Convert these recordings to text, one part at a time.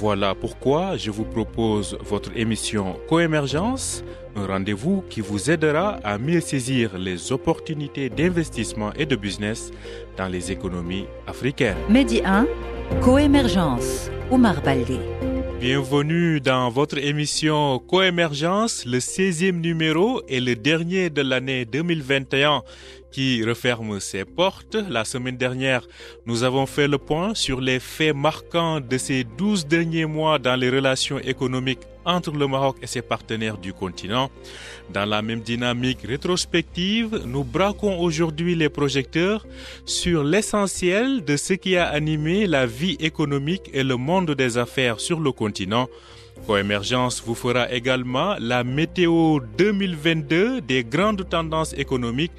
Voilà pourquoi je vous propose votre émission Coémergence, un rendez-vous qui vous aidera à mieux saisir les opportunités d'investissement et de business dans les économies africaines. Medi 1, Coémergence, Omar Baldé. Bienvenue dans votre émission Coémergence, le 16e numéro et le dernier de l'année 2021 qui referme ses portes. La semaine dernière, nous avons fait le point sur les faits marquants de ces 12 derniers mois dans les relations économiques entre le Maroc et ses partenaires du continent. Dans la même dynamique rétrospective, nous braquons aujourd'hui les projecteurs sur l'essentiel de ce qui a animé la vie économique et le monde des affaires sur le continent. Coémergence vous fera également la météo 2022 des grandes tendances économiques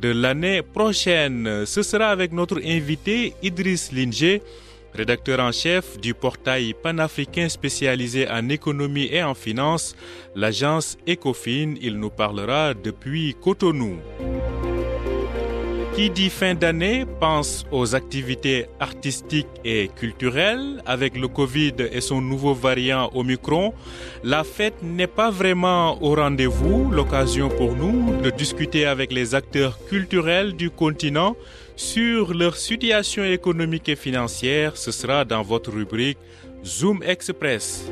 de l'année prochaine. Ce sera avec notre invité Idriss Linger rédacteur en chef du portail panafricain spécialisé en économie et en finance, l'agence Ecofin. Il nous parlera depuis Cotonou. Qui dit fin d'année pense aux activités artistiques et culturelles. Avec le Covid et son nouveau variant Omicron, la fête n'est pas vraiment au rendez-vous. L'occasion pour nous de discuter avec les acteurs culturels du continent sur leur situation économique et financière. Ce sera dans votre rubrique Zoom Express.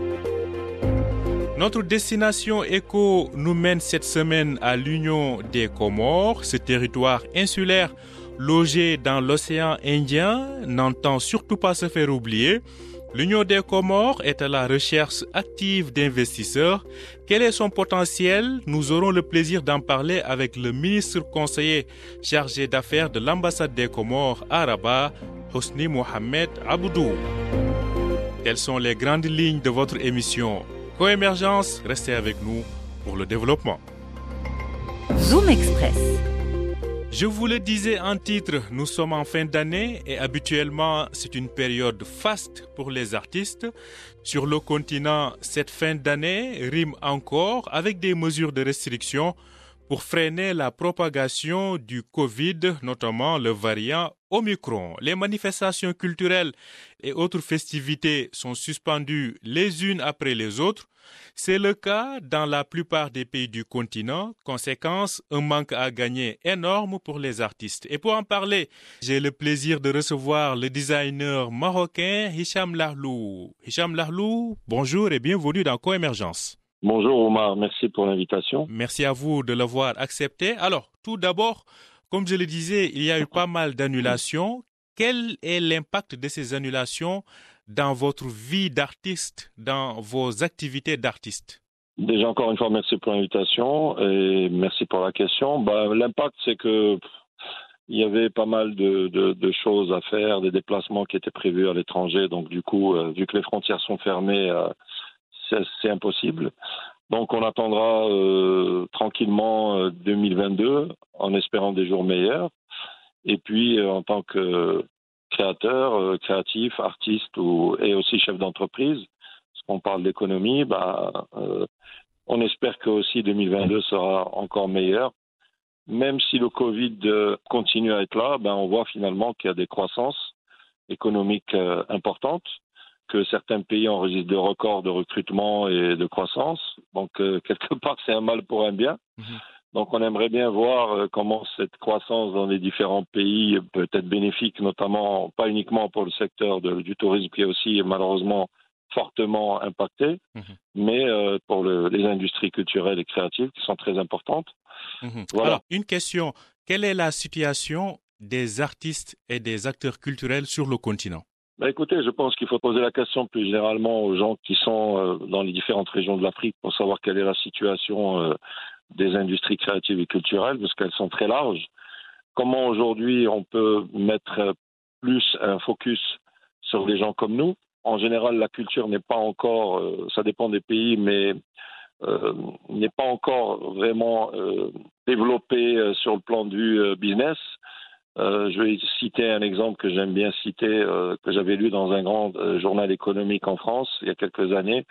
Notre destination éco nous mène cette semaine à l'Union des Comores. Ce territoire insulaire logé dans l'océan Indien n'entend surtout pas se faire oublier. L'Union des Comores est à la recherche active d'investisseurs. Quel est son potentiel? Nous aurons le plaisir d'en parler avec le ministre conseiller chargé d'affaires de l'ambassade des Comores à Rabat, Hosni Mohamed Aboudou. Quelles sont les grandes lignes de votre émission Coémergence, restez avec nous pour le développement. Zoom Express. Je vous le disais en titre, nous sommes en fin d'année et habituellement c'est une période faste pour les artistes. Sur le continent, cette fin d'année rime encore avec des mesures de restriction pour freiner la propagation du Covid, notamment le variant Omicron. Les manifestations culturelles et autres festivités sont suspendues les unes après les autres. C'est le cas dans la plupart des pays du continent. Conséquence, un manque à gagner énorme pour les artistes. Et pour en parler, j'ai le plaisir de recevoir le designer marocain Hicham Lahlou. Hicham Lahlou, bonjour et bienvenue dans Coémergence. Bonjour Omar, merci pour l'invitation. Merci à vous de l'avoir accepté. Alors, tout d'abord, comme je le disais, il y a eu pas mal d'annulations. Quel est l'impact de ces annulations dans votre vie d'artiste, dans vos activités d'artiste? Déjà, encore une fois, merci pour l'invitation et merci pour la question. Bah, L'impact, c'est que il y avait pas mal de, choses à faire, des déplacements qui étaient prévus à l'étranger. Donc, du coup, euh, vu que les frontières sont fermées, euh, c'est impossible. Donc, on attendra euh, tranquillement 2022 en espérant des jours meilleurs. Et puis, en tant que créateur, créatif, artiste ou, et aussi chef d'entreprise, parce qu'on parle d'économie, bah, euh, on espère que aussi 2022 sera encore meilleur. Même si le Covid continue à être là, ben on voit finalement qu'il y a des croissances économiques euh, importantes, que certains pays enregistrent des records de recrutement et de croissance. Donc, euh, quelque part, c'est un mal pour un bien. Mmh. Donc, on aimerait bien voir comment cette croissance dans les différents pays peut être bénéfique, notamment pas uniquement pour le secteur de, du tourisme qui est aussi malheureusement fortement impacté, mmh. mais euh, pour le, les industries culturelles et créatives qui sont très importantes. Mmh. Voilà. Alors, une question. Quelle est la situation des artistes et des acteurs culturels sur le continent? Bah écoutez, je pense qu'il faut poser la question plus généralement aux gens qui sont euh, dans les différentes régions de l'Afrique pour savoir quelle est la situation euh, des industries créatives et culturelles, parce qu'elles sont très larges. Comment aujourd'hui on peut mettre plus un focus sur des gens comme nous? En général, la culture n'est pas encore, euh, ça dépend des pays, mais n'est pas encore vraiment développé sur le plan du business. Je vais citer un exemple que j'aime bien citer, que j'avais lu dans un grand journal économique en France il y a quelques années,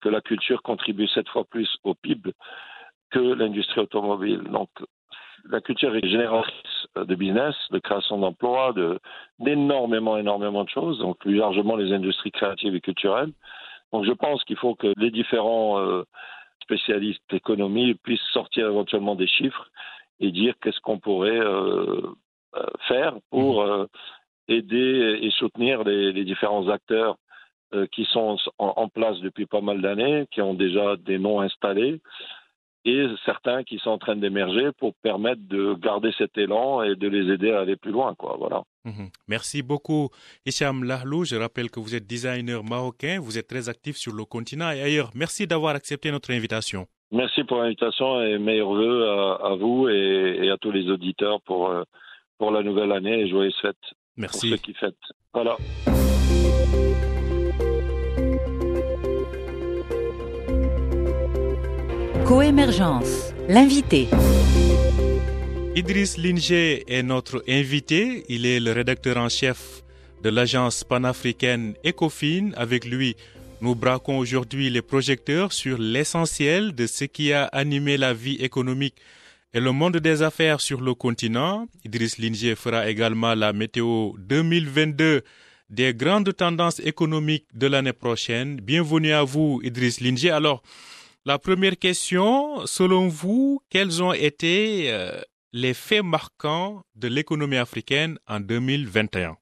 que la culture contribue sept fois plus au PIB que l'industrie automobile. Donc, la culture est génératrice de business, de création d'emplois, de, d'énormément, énormément de choses, donc plus largement les industries créatives et culturelles. Donc je pense qu'il faut que les différents euh, spécialistes d'économie puissent sortir éventuellement des chiffres et dire qu'est-ce qu'on pourrait euh, euh faire pour mmh. euh, aider et soutenir les, les différents acteurs euh, qui sont en, en, place depuis pas mal d'années, qui ont déjà des noms installés, et certains qui sont en train d'émerger pour permettre de garder cet élan et de les aider à aller plus loin. Quoi. Voilà. Mhm. Merci beaucoup, Hicham Lahlou. Je rappelle que vous êtes designer marocain, vous êtes très actif sur le continent et ailleurs. Merci d'avoir accepté notre invitation. Merci pour l'invitation et meilleurs voeux à, vous et, à tous les auditeurs pour, euh, pour la nouvelle année et joyeuses fêtes. Merci. Pour ceux qui fêtent. Voilà. Coémergence, l'invité. Idriss Linger est notre invité. Il est le rédacteur en chef de l'agence panafricaine Ecofin. Avec lui, nous braquons aujourd'hui les projecteurs sur l'essentiel de ce qui a animé la vie économique et le monde des affaires sur le continent. Idriss Linger fera également la météo 2022 des grandes tendances économiques de l'année prochaine. Bienvenue à vous, Idriss Linger. Alors, la première question, selon vous, quels ont été euh, les faits marquants de l'économie africaine en 2021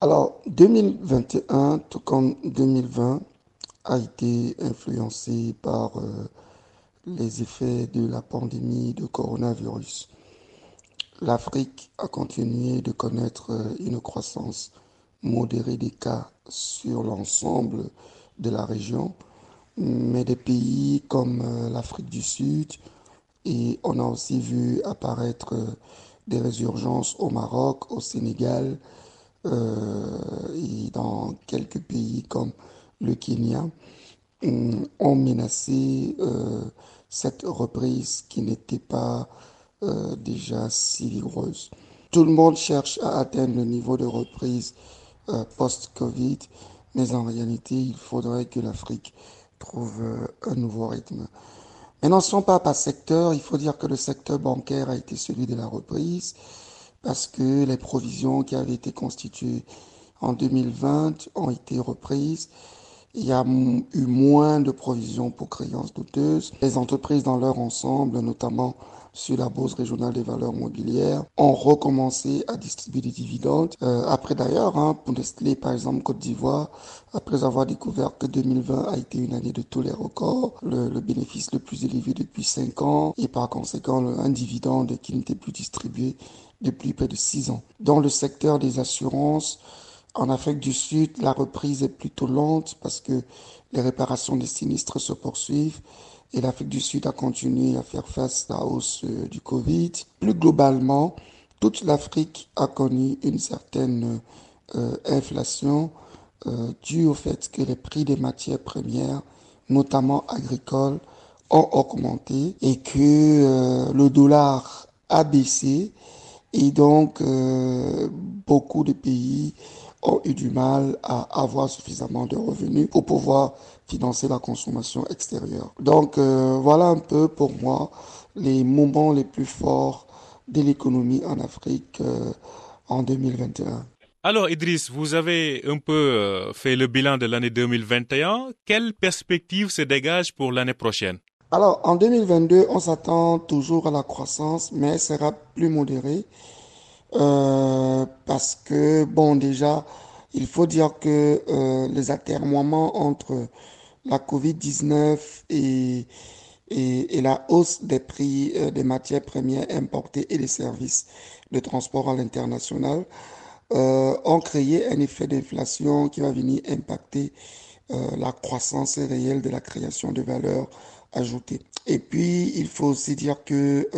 Alors, 2021, tout comme 2020, a été influencé par euh, les effets de la pandémie de coronavirus. L'Afrique a continué de connaître euh, une croissance modérée des cas sur l'ensemble de la région mais des pays comme euh, l'Afrique du Sud, et on a aussi vu apparaître euh, des résurgences au Maroc, au Sénégal et dans quelques pays comme le Kenya, ont menacé cette reprise qui n'était pas déjà si vigoureuse. Tout le monde cherche à atteindre le niveau de reprise post-Covid, mais en réalité, il faudrait que l'Afrique trouve euh, un nouveau rythme. Maintenant, si on part par secteur, il faut dire que le secteur bancaire a été celui de la reprise parce que les provisions qui avaient été constituées en 2020 ont été reprises. Il y a eu moins de provisions pour créances douteuses. Les entreprises dans leur ensemble, notamment sur la Bourse régionale des valeurs mobilières, ont recommencé à distribuer des dividendes. Euh, après d'ailleurs, hein, pour Nestlé, par exemple, Côte d'Ivoire, après avoir découvert que 2020 a été une année de tous les records, le, le bénéfice le plus élevé depuis 5 ans, et par conséquent un dividende qui n'était plus distribué depuis près de 6 ans. Dans le secteur des assurances, en Afrique du Sud, la reprise est plutôt lente parce que les réparations des sinistres se poursuivent et l'Afrique du Sud a continué à faire face à la hausse euh, du Covid. Plus globalement, toute l'Afrique a connu une certaine euh, inflation euh, due au fait que les prix des matières premières, notamment agricoles, ont augmenté et que euh, le dollar a baissé et donc beaucoup de pays ont eu du mal à avoir suffisamment de revenus pour pouvoir financer la consommation extérieure. Donc euh, voilà un peu pour moi les moments les plus forts de l'économie en Afrique euh, en 2021. Alors Idriss, vous avez un peu euh, fait le bilan de l'année 2021. Quelle perspective se dégage pour l'année prochaine? Alors en 2022, on s'attend toujours à la croissance, mais elle sera plus modérée. Euh, parce que, bon, déjà, il faut dire que euh, les atermoiements entre la COVID-19 et, et, et, la hausse des prix euh, des matières premières importées et des services de transport à l'international euh, ont créé un effet d'inflation qui va venir impacter la croissance réelle de la création de valeur ajoutée. Et puis, il faut aussi dire que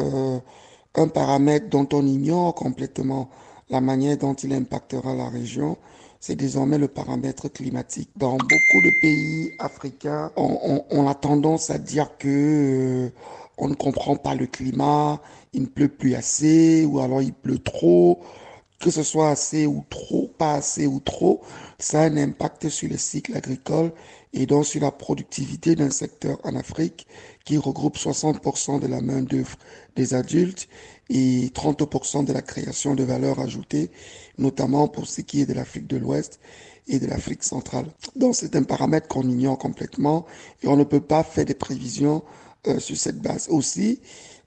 un paramètre dont on ignore complètement la manière dont il impactera la région, c'est désormais le paramètre climatique. Dans beaucoup de pays africains, on, on, on a tendance à dire que euh, on ne comprend pas le climat, il ne pleut plus assez, ou alors il pleut trop, que ce soit assez ou trop, pas assez ou trop, ça a un impact sur le cycle agricole et donc sur la productivité d'un secteur en Afrique qui regroupe 60% de la main-d'œuvre des adultes et 30% de la création de valeur ajoutée, notamment pour ce qui est de l'Afrique de l'Ouest et de l'Afrique centrale. Donc c'est un paramètre qu'on ignore complètement et on ne peut pas faire des prévisions euh, sur cette base. Aussi,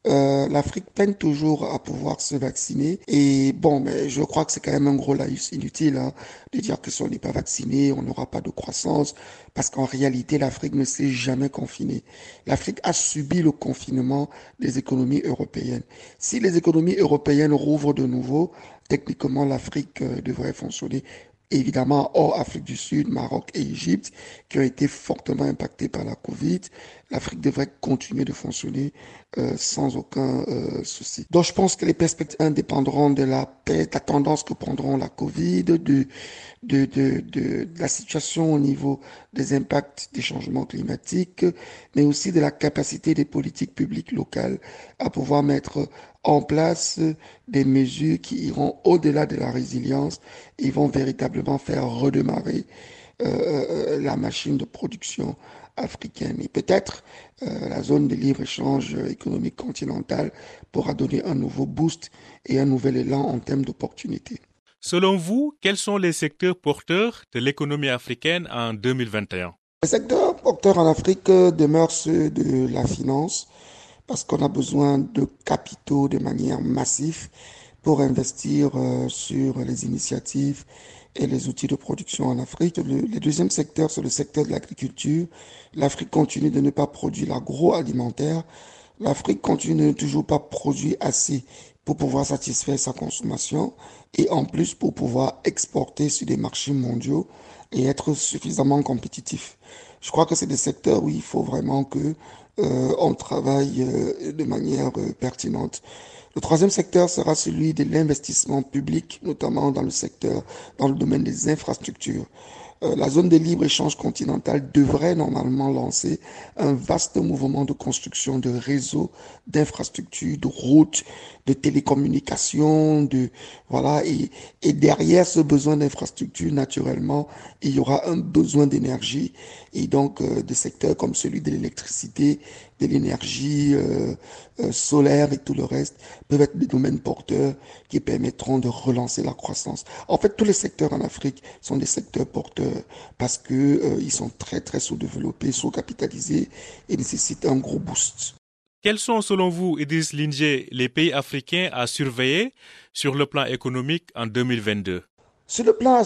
euh, l'Afrique peine toujours à pouvoir se vacciner. Et bon, mais je crois que c'est quand même un gros laïus inutile hein, de dire que si on n'est pas vacciné, on n'aura pas de croissance, parce qu'en réalité, l'Afrique ne s'est jamais confinée. L'Afrique a subi le confinement des économies européennes. Si les économies européennes rouvrent de nouveau, techniquement, l'Afrique euh, devrait fonctionner évidemment hors Afrique du Sud, Maroc et Égypte, qui ont été fortement impactés par la Covid. L'Afrique devrait continuer de fonctionner euh, sans aucun euh, souci. Donc je pense que les perspectives indépendront de la paix, de la tendance que prendront la Covid, de la situation au niveau des impacts des changements climatiques, mais aussi de la capacité des politiques publiques locales à pouvoir mettre en place des mesures qui iront au-delà de la résilience et vont véritablement faire redémarrer euh, euh, la machine de production africaine. Et peut-être euh, la zone de libre-échange économique continentale pourra donner un nouveau boost et un nouvel élan en termes d'opportunités. Selon vous, quels sont les secteurs porteurs de l'économie africaine en 2021 Les secteurs porteurs en Afrique demeurent ceux de la finance, parce qu'on a besoin de capitaux de manière massive pour investir euh, sur les initiatives et les outils de production en Afrique. Le, deuxième secteur, c'est le secteur de l'agriculture. L'Afrique continue de ne pas produire l'agroalimentaire. L'Afrique continue de ne toujours pas produire assez pour pouvoir satisfaire sa consommation et en plus pour pouvoir exporter sur des marchés mondiaux et être suffisamment compétitif. Je crois que c'est des secteurs où il faut vraiment que on travaille euh, de manière euh, pertinente. Le troisième secteur sera celui de l'investissement public, notamment dans le secteur, dans le domaine des infrastructures. Euh, la zone de libre-échange continentale devrait normalement lancer un vaste mouvement de construction de réseaux, d'infrastructures, de routes, de télécommunications, de voilà et, et derrière ce besoin d'infrastructures, naturellement, il y aura un besoin d'énergie et donc euh, de secteurs comme celui de l'électricité, de l'énergie euh, euh, solaire et tout le reste peuvent être des domaines porteurs qui permettront de relancer la croissance. En fait, tous les secteurs en Afrique sont des secteurs porteurs parce que euh, ils sont très très sous-développés, sous-capitalisés et nécessitent un gros boost. Quels sont, selon vous, Idriss Linger, les pays africains à surveiller sur le plan économique en 2022 sur le plan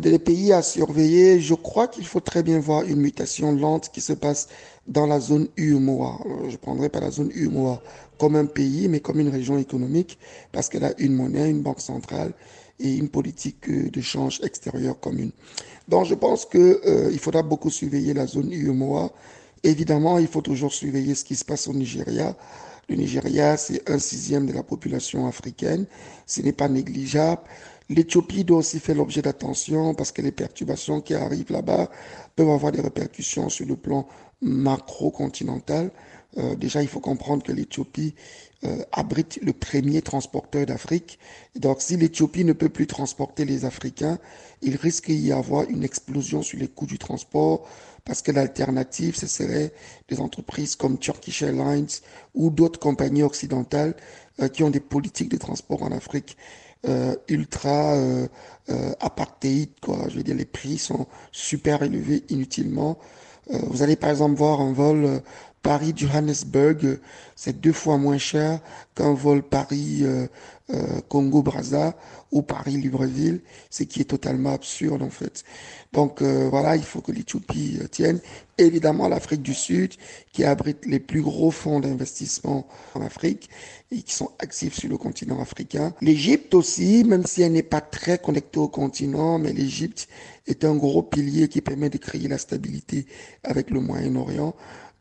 des pays à surveiller, je crois qu'il faut très bien voir une mutation lente qui se passe dans la zone UMOA. Je prendrai pas la zone UMOA comme un pays, mais comme une région économique, parce qu'elle a une monnaie, une banque centrale et une politique de change extérieure commune. Donc je pense que euh, il faudra beaucoup surveiller la zone UMOA. Évidemment, il faut toujours surveiller ce qui se passe au Nigeria. Le Nigeria, c'est un sixième de la population africaine. Ce n'est pas négligeable. L'Éthiopie doit aussi faire l'objet d'attention parce que les perturbations qui arrivent là-bas peuvent avoir des répercussions sur le plan macro-continental. Euh, déjà, il faut comprendre que l'Éthiopie euh, abrite le premier transporteur d'Afrique. Donc, si l'Éthiopie ne peut plus transporter les Africains, il risque d'y avoir une explosion sur les coûts du transport parce que l'alternative, ce serait des entreprises comme Turkish Airlines ou d'autres compagnies occidentales euh, qui ont des politiques de transport en Afrique euh, ultra euh, euh, apartheid, quoi. Je veux dire, les prix sont super élevés inutilement. Vous allez par exemple voir un vol Paris-Johannesburg, c'est deux fois moins cher qu'un vol Paris-Congo-Brazza ou Paris-Libreville, ce qui est totalement absurde en fait. Donc euh, voilà, il faut que l'Éthiopie tienne. Évidemment, l'Afrique du Sud, qui abrite les plus gros fonds d'investissement en Afrique et qui sont actifs sur le continent africain. L'Égypte aussi, même si elle n'est pas très connectée au continent, mais l'Égypte est un gros pilier qui permet de créer la stabilité avec le Moyen-Orient.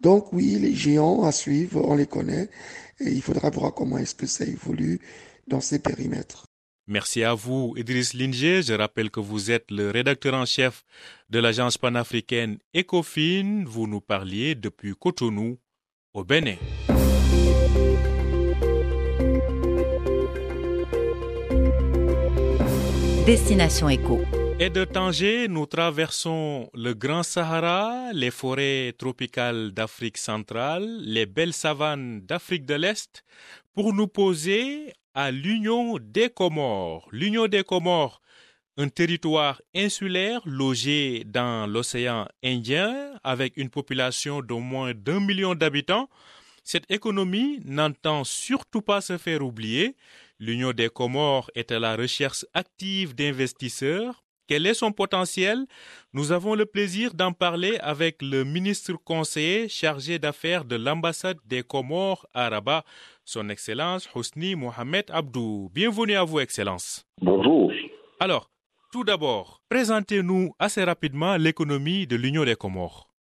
Donc oui, les géants à suivre, on les connaît, et il faudra voir comment est-ce que ça évolue dans ces périmètres. Merci à vous, Idriss Linger. Je rappelle que vous êtes le rédacteur en chef de l'agence panafricaine Ecofin. Vous nous parliez depuis Cotonou, au Bénin. Destination Éco. Et de Tanger, nous traversons le Grand Sahara, les forêts tropicales d'Afrique centrale, les belles savanes d'Afrique de l'Est, pour nous poser à l'Union des Comores. L'Union des Comores, un territoire insulaire logé dans l'océan Indien avec une population d'au moins d'un million d'habitants. Cette économie n'entend surtout pas se faire oublier. L'Union des Comores est à la recherche active d'investisseurs. Quel est son potentiel? Nous avons le plaisir d'en parler avec le ministre conseiller chargé d'affaires de l'ambassade des Comores à Rabat, son Excellence Hosni Mohamed Abdou. Bienvenue à vous, Excellence. Bonjour. Alors, tout d'abord, présentez-nous assez rapidement l'économie de l'Union des Comores.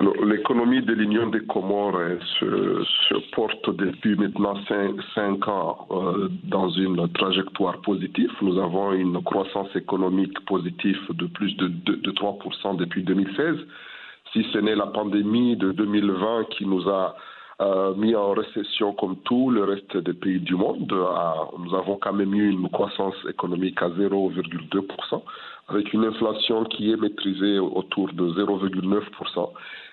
L'économie de l'Union des Comores se, porte depuis maintenant cinq, cinq ans euh, dans une trajectoire positive. Nous avons une croissance économique positive de plus de, de, de 3% depuis 2016. Si ce n'est la pandémie de 2020 qui nous a euh, mis en récession comme tout le reste des pays du monde. Nous avons quand même eu une croissance économique à 0,2%, avec une inflation qui est maîtrisée autour de 0,9%.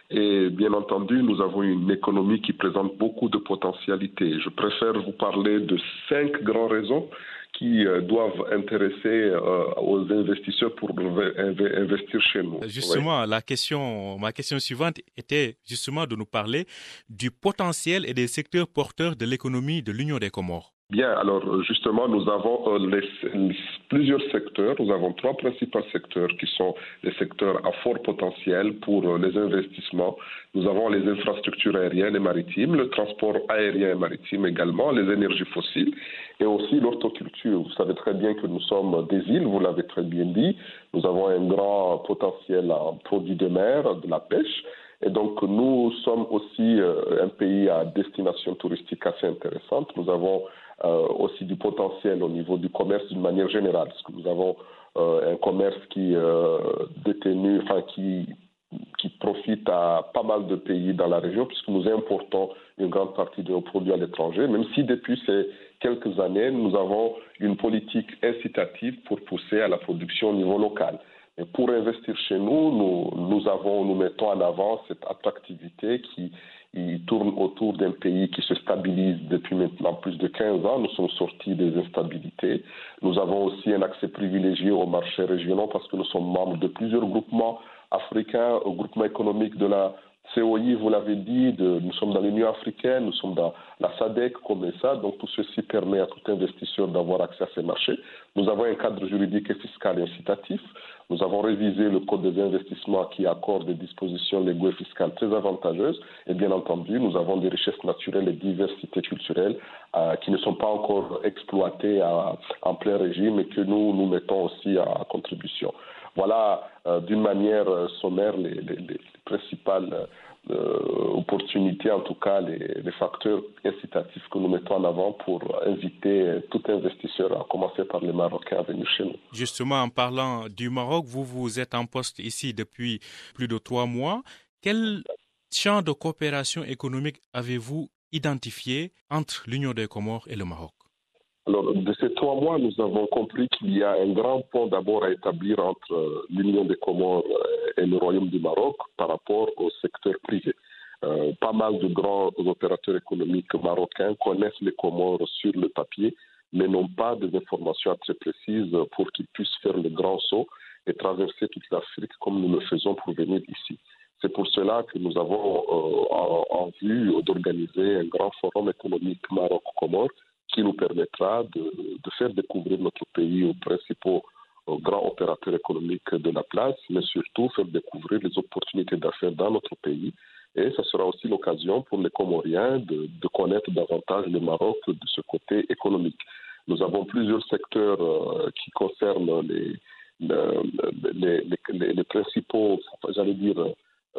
Et bien entendu, nous avons une économie qui présente beaucoup de potentialités. Je préfère vous parler de cinq grandes raisons qui euh, doivent intéresser euh, aux investisseurs pour investir chez nous. Justement, oui. la question, ma question suivante était justement de nous parler du potentiel et des secteurs porteurs de l'économie de l'Union des Comores. Bien, alors justement, nous avons les, plusieurs secteurs. Nous avons trois principaux secteurs qui sont les secteurs à fort potentiel pour les investissements. Nous avons les infrastructures aériennes et maritimes, le transport aérien et maritime également, les énergies fossiles et aussi l'horticulture. Vous savez très bien que nous sommes des îles, vous l'avez très bien dit. Nous avons un grand potentiel en produits de mer, de la pêche. Et donc, nous sommes aussi euh, un pays à destination touristique assez intéressante. Nous avons euh, aussi du potentiel au niveau du commerce d'une manière générale, parce que nous avons euh, un commerce qui détenu, enfin qui qui profite à pas mal de pays dans la région, puisque nous importons une grande partie de nos produits à l'étranger, même si depuis ces quelques années, nous avons une politique incitative pour pousser à la production au niveau local. Et pour investir chez nous, nous, nous, avons, nous mettons en avant cette attractivité qui il tourne autour d'un pays qui se stabilise depuis maintenant plus de 15 ans. Nous sommes sortis des instabilités. Nous avons aussi un accès privilégié aux marchés régionaux parce que nous sommes membres de plusieurs groupements africains, au groupement économique de la COI, vous l'avez dit, nous sommes dans l'Union africaine, nous sommes dans la SADEC comme ça, donc tout ceci permet à tout investisseur d'avoir accès à ces marchés. Nous avons un cadre juridique et fiscal incitatif. Nous avons révisé le code des investissements qui accorde des dispositions légaux et fiscales très avantageuses. Et bien entendu, nous avons des richesses naturelles et diversités culturelles euh, qui ne sont pas encore exploitées à, en plein régime et que nous, nous mettons aussi à, contribution. Voilà, euh, d'une manière sommaire, les, les, les principales euh, opportunités, en tout cas les, les, facteurs incitatifs que nous mettons en avant pour inviter tout investisseur, à commencer par les Marocains, à venir chez nous. Justement, en parlant du Maroc, vous, vous êtes en poste ici depuis plus de trois mois. Quel champ de coopération économique avez-vous identifié entre l'Union des Comores et le Maroc? Alors, de ces trois mois, nous avons compris qu'il y a un grand pont d'abord à établir entre l'Union des Comores et le Royaume du Maroc par rapport au secteur privé. Euh, pas mal de grands opérateurs économiques marocains connaissent les Comores sur le papier, mais n'ont pas des informations très précises pour qu'ils puissent faire le grand saut et traverser toute l'Afrique comme nous le faisons pour venir ici. C'est pour cela que nous avons euh, en, en vue d'organiser un grand forum économique Maroc-Comores qui nous permettra de, faire découvrir notre pays aux principaux aux grands opérateurs économiques de la place, mais surtout faire découvrir les opportunités d'affaires dans notre pays. Et ce sera aussi l'occasion pour les Comoriens de, connaître davantage le Maroc de ce côté économique. Nous avons plusieurs secteurs euh, qui concernent les, les, les, principaux, j'allais dire,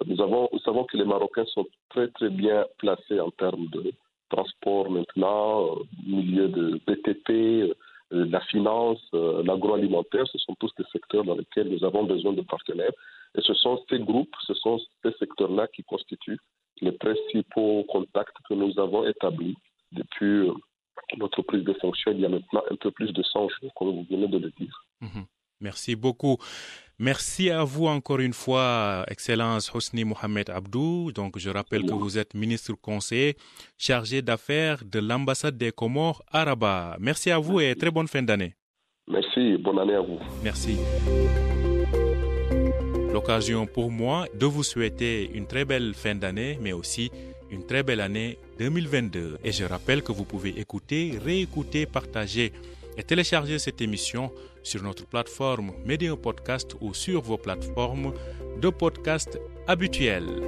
nous, avons, nous savons que les Marocains sont très très bien placés en termes de, transport maintenant, milieu de BTP, la finance, l'agroalimentaire, ce sont tous des secteurs dans lesquels nous avons besoin de partenaires. Et ce sont ces groupes, ce sont ces secteurs-là qui constituent les principaux contacts que nous avons établis depuis notre prise de fonction il y a maintenant un peu plus de 100 jours, comme vous venez de le dire. Mhm. Merci beaucoup. Merci à vous encore une fois, Excellence Hosni Mohamed Abdou. Donc, je rappelle que vous êtes ministre conseiller chargé d'affaires de l'ambassade des Comores à Rabat. Merci à vous et très bonne fin d'année. Merci, bonne année à vous. Merci. L'occasion pour moi de vous souhaiter une très belle fin d'année, mais aussi une très belle année 2022. Et je rappelle que vous pouvez écouter, réécouter, partager et télécharger cette émission sur notre plateforme Média Podcast ou sur vos plateformes de podcast habituelles.